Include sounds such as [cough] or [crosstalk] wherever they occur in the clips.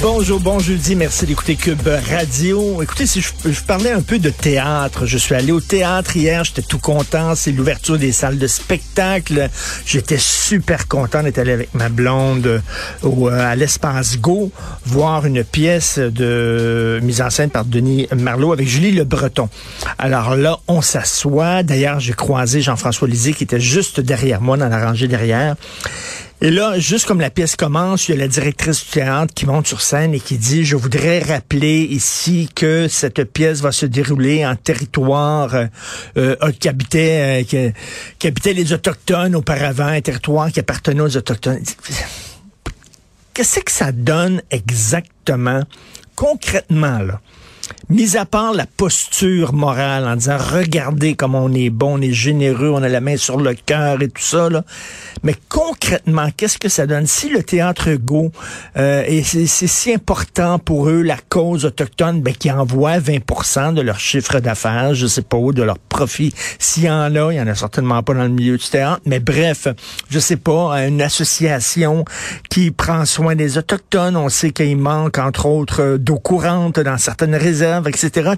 Bonjour, bon jeudi, merci d'écouter Cube Radio. Écoutez, si je, je, parlais un peu de théâtre, je suis allé au théâtre hier, j'étais tout content, c'est l'ouverture des salles de spectacle. J'étais super content d'être allé avec ma blonde au, à l'espace Go voir une pièce de mise en scène par Denis Marlot avec Julie Le Breton. Alors là, on s'assoit. D'ailleurs, j'ai croisé Jean-François Lisée qui était juste derrière moi dans la rangée derrière. Et là, juste comme la pièce commence, il y a la directrice du théâtre qui monte sur scène et qui dit, je voudrais rappeler ici que cette pièce va se dérouler en territoire euh, qui, habitait, euh, qui habitait les Autochtones auparavant, un territoire qui appartenait aux Autochtones. Qu'est-ce que ça donne exactement, concrètement, là? Mis à part la posture morale en disant regardez comme on est bon, on est généreux, on a la main sur le cœur et tout ça, là. mais concrètement, qu'est-ce que ça donne? Si le théâtre Go, euh, et c'est si important pour eux, la cause autochtone, ben, qui envoie 20 de leur chiffre d'affaires, je sais pas où, de leur profit. S'il y en a, il y en a certainement pas dans le milieu du théâtre, mais bref, je sais pas, une association qui prend soin des Autochtones, on sait qu'il manque, entre autres, d'eau courante dans certaines etc.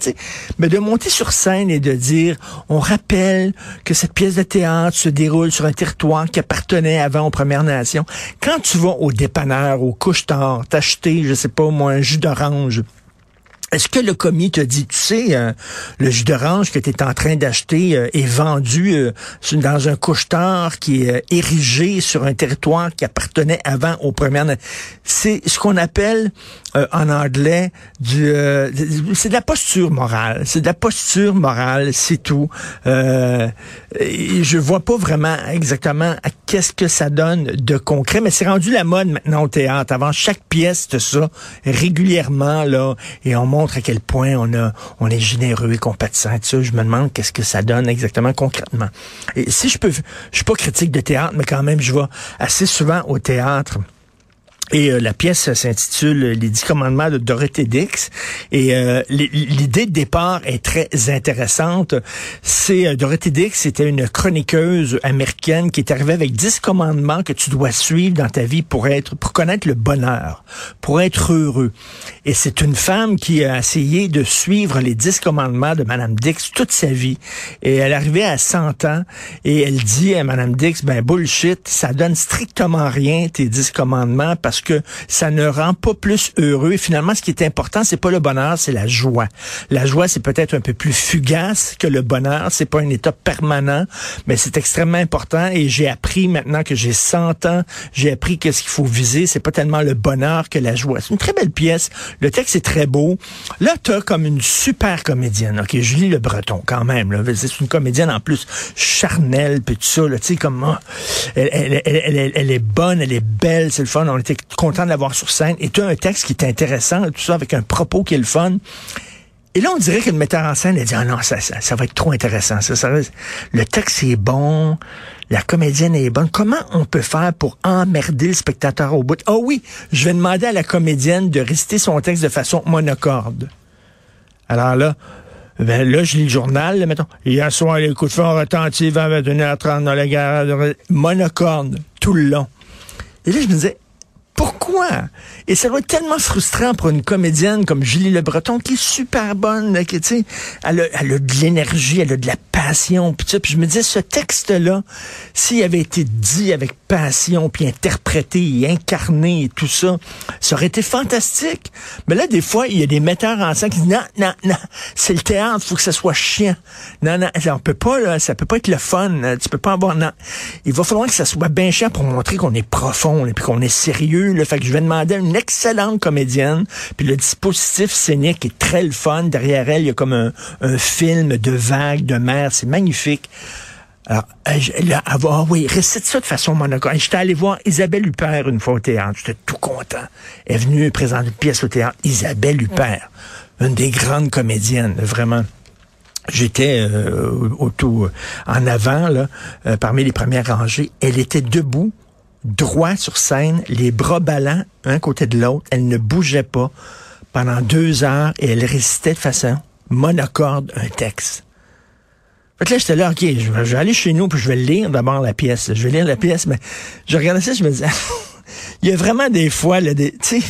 Mais de monter sur scène et de dire, on rappelle que cette pièce de théâtre se déroule sur un territoire qui appartenait avant aux Premières Nations. Quand tu vas au dépanneur, au couche-tard, t'acheter, je sais pas moi, un jus d'orange, est-ce que le commis te dit, tu sais, euh, le jus d'orange que tu es en train d'acheter euh, est vendu euh, dans un couche-tard qui est érigé sur un territoire qui appartenait avant aux premières... C'est ce qu'on appelle en anglais du... c'est de la posture morale. C'est de la posture morale, c'est tout. et je vois pas vraiment exactement à qu'est-ce que ça donne de concret, mais c'est rendu la mode maintenant au théâtre. Avant chaque pièce de ça, régulièrement, là, et on à quel point on a, est généreux et compatissant. Je me demande qu'est-ce que ça donne exactement concrètement. Et si je peux, je suis pas critique de théâtre, mais quand même, je vais assez souvent au théâtre. Et euh, la pièce s'intitule Les dix commandements de Dorothée Dix. Et euh, l'idée de départ est très intéressante. C'est euh, Dorothée Dix, c'était une chroniqueuse américaine qui est arrivée avec dix commandements que tu dois suivre dans ta vie pour être, pour connaître le bonheur, pour être heureux. Et c'est une femme qui a essayé de suivre les dix commandements de Madame Dix toute sa vie. Et elle arrivait à 100 ans et elle dit à Madame Dix, ben bullshit, ça donne strictement rien tes dix commandements parce que ça ne rend pas plus heureux. Et finalement, ce qui est important, c'est pas le bonheur, c'est la joie. La joie, c'est peut-être un peu plus fugace que le bonheur. C'est pas un état permanent, mais c'est extrêmement important. Et j'ai appris maintenant que j'ai 100 ans, j'ai appris que ce qu'il faut viser, c'est pas tellement le bonheur que la joie. C'est une très belle pièce. Le texte est très beau. Là, t'as comme une super comédienne, ok, Julie Le Breton, quand même. C'est une comédienne en plus charnelle, puis tout ça. tu sais, comme oh, elle, elle, elle, elle, est bonne, elle est belle, c'est le fun. Content de l'avoir sur scène. Et tu as un texte qui est intéressant, tout ça, avec un propos qui est le fun. Et là, on dirait que le metteur en scène a dit, ah non, ça, ça, ça va être trop intéressant. Ça, ça, le texte est bon, la comédienne est bonne. Comment on peut faire pour emmerder le spectateur au bout? Ah oh oui, je vais demander à la comédienne de réciter son texte de façon monocorde. Alors là, ben là, je lis le journal, là, mettons. Hier soir, les coups de feu ont retenti vers 21h30 dans la gare de monocorde, tout le long. Et là, je me disais, pourquoi? Et ça doit être tellement frustrant pour une comédienne comme Julie Le Breton, qui est super bonne, qui, elle, a, elle a de l'énergie, elle a de la passion. Puis, je me disais, ce texte-là, s'il avait été dit avec passion, puis interprété incarné et tout ça, ça aurait été fantastique. Mais là, des fois, il y a des metteurs en scène qui disent, non, non, non, c'est le théâtre, faut que ça soit chiant. Non, non, on peut pas, là, ça peut pas être le fun. Tu peux pas avoir, non. Il va falloir que ça soit bien chiant pour montrer qu'on est profond, et puis qu'on est sérieux, le fait que je vais demander à une excellente comédienne, puis le dispositif scénique est très le fun. Derrière elle, il y a comme un, un film de vagues, de mer, c'est magnifique. Alors, là, avoir, oui, récite ça de façon monocorde. J'étais allé voir Isabelle Huppert une fois au théâtre. J'étais tout content. Elle est venue présenter une pièce au théâtre. Isabelle Huppert, une des grandes comédiennes, vraiment. J'étais euh, au, tout en avant, parmi les premières rangées. Elle était debout, droit sur scène, les bras ballants, un côté de l'autre. Elle ne bougeait pas pendant deux heures et elle récitait de façon monocorde un texte. Là, j'étais là, OK, je vais, aller chez nous, puis je vais lire d'abord la pièce. Je vais lire la pièce, mais je regardais ça, je me disais, [laughs] il y a vraiment des fois, là, des, tu sais,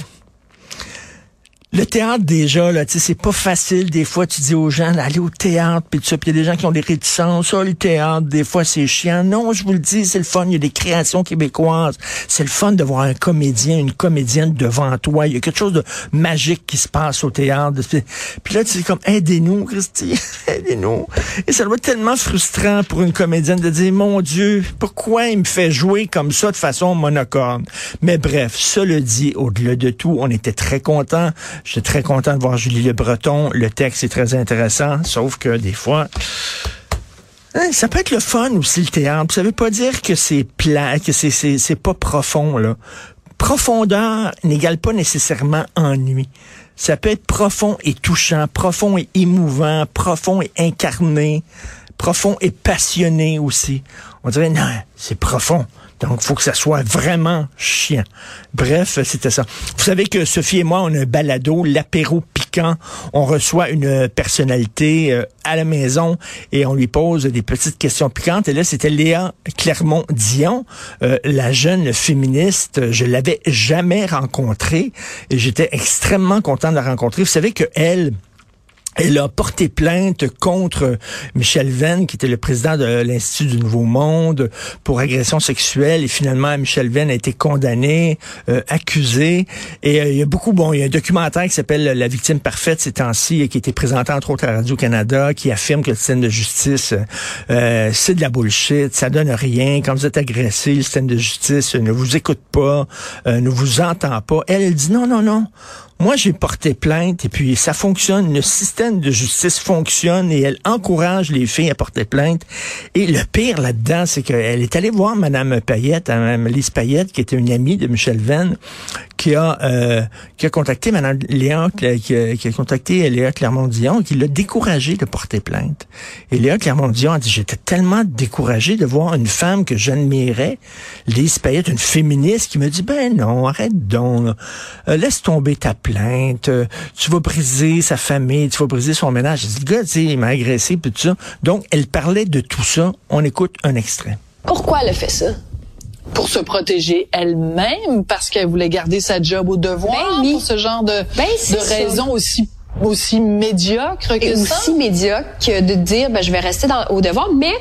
le théâtre, déjà, là, tu sais, c'est pas facile. Des fois, tu dis aux gens d'aller au théâtre, puis ça. Il y a des gens qui ont des réticences. Ça, le théâtre, des fois, c'est chiant. Non, je vous le dis, c'est le fun. Il y a des créations québécoises. C'est le fun de voir un comédien, une comédienne devant toi. Il y a quelque chose de magique qui se passe au théâtre. Puis là, tu dis comme, aidez-nous, Christy, [laughs] aidez-nous. Et ça doit être tellement frustrant pour une comédienne de dire, mon Dieu, pourquoi il me fait jouer comme ça de façon monocorde? Mais bref, cela dit, au-delà de tout, on était très contents J'étais très content de voir Julie Le Breton. Le texte est très intéressant, sauf que des fois, hein, ça peut être le fun aussi, le théâtre. Ça veut pas dire que c'est plat, que c'est, c'est, pas profond, là. Profondeur n'égale pas nécessairement ennui. Ça peut être profond et touchant, profond et émouvant, profond et incarné, profond et passionné aussi. On dirait, non, c'est profond. Donc, faut que ça soit vraiment chiant. Bref, c'était ça. Vous savez que Sophie et moi, on a un balado, l'apéro piquant. On reçoit une personnalité euh, à la maison et on lui pose des petites questions piquantes. Et là, c'était Léa Clermont-Dion, euh, la jeune féministe. Je l'avais jamais rencontrée et j'étais extrêmement content de la rencontrer. Vous savez que elle, elle a porté plainte contre Michel Venn, qui était le président de l'Institut du Nouveau Monde, pour agression sexuelle. Et finalement, Michel Venn a été condamné, euh, accusé. Et euh, il y a beaucoup, bon, il y a un documentaire qui s'appelle La victime parfaite ces temps-ci, et qui a été présenté entre autres à Radio-Canada, qui affirme que le système de justice, euh, c'est de la bullshit, ça donne rien. Quand vous êtes agressé, le système de justice ne vous écoute pas, ne vous entend pas. Elle, elle dit non, non, non. Moi, j'ai porté plainte et puis ça fonctionne. Le système de justice fonctionne et elle encourage les filles à porter plainte. Et le pire là-dedans, c'est qu'elle est allée voir Madame Payette, Mme Lise Payette, qui était une amie de Michel Venn, qui a euh, qui a contacté Mme Léa, qui a, qui a contacté Léa Clermont-Dion, qui l'a découragé de porter plainte. Et Léa Clermont-Dion a dit j'étais tellement découragé de voir une femme que j'admirais, Lise Payette, une féministe, qui me dit ben non, arrête donc, euh, laisse tomber ta plainte euh, tu vas briser sa famille, tu vas briser son ménage. Le gars, tu sais, il m'a agressé, puis tout ça. Donc, elle parlait de tout ça. On écoute un extrait. Pourquoi elle fait ça? pour se protéger elle-même parce qu'elle voulait garder sa job au devoir ben pour ce genre de, ben, de raisons aussi aussi médiocre que et ça? aussi médiocre que de dire ben je vais rester dans, au devoir. Mais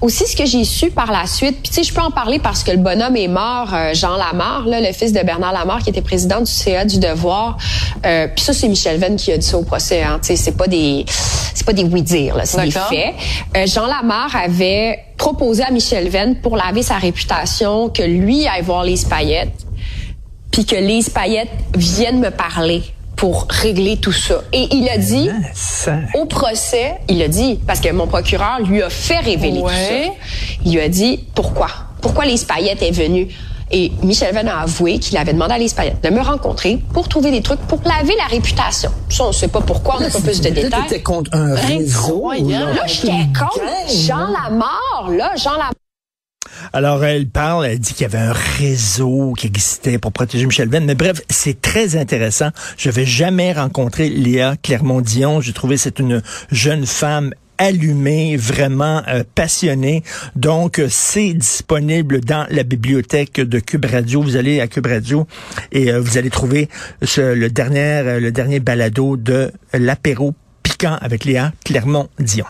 aussi ce que j'ai su par la suite puis tu sais je peux en parler parce que le bonhomme est mort euh, Jean Lamarre là le fils de Bernard Lamarre qui était président du CA du devoir. Euh, puis ça c'est Michel Venn qui a dit ça au procès hein, tu sais c'est pas des c'est pas des oui dire là c'est des faits. Euh, Jean Lamarre avait proposé à Michel Venn pour laver sa réputation que lui aille voir les paillettes puis que les paillettes viennent me parler pour régler tout ça. Et il a dit, au procès, il a dit, parce que mon procureur lui a fait révéler tout ça, il lui a dit, pourquoi? Pourquoi les Paillettes est venu? Et Michel Venn a avoué qu'il avait demandé à les Paillettes de me rencontrer pour trouver des trucs pour laver la réputation. Ça, on ne sait pas pourquoi, on n'a pas plus de détails. Contre un réseau. Là, j'étais contre Jean Lamar, là, Jean Lamar. Alors, elle parle, elle dit qu'il y avait un réseau qui existait pour protéger Michel Venn. Mais bref, c'est très intéressant. Je vais jamais rencontrer Léa Clermont-Dion. J'ai trouvé c'est une jeune femme allumée, vraiment euh, passionnée. Donc, c'est disponible dans la bibliothèque de Cube Radio. Vous allez à Cube Radio et euh, vous allez trouver le dernier, le dernier balado de l'apéro piquant avec Léa Clermont-Dion.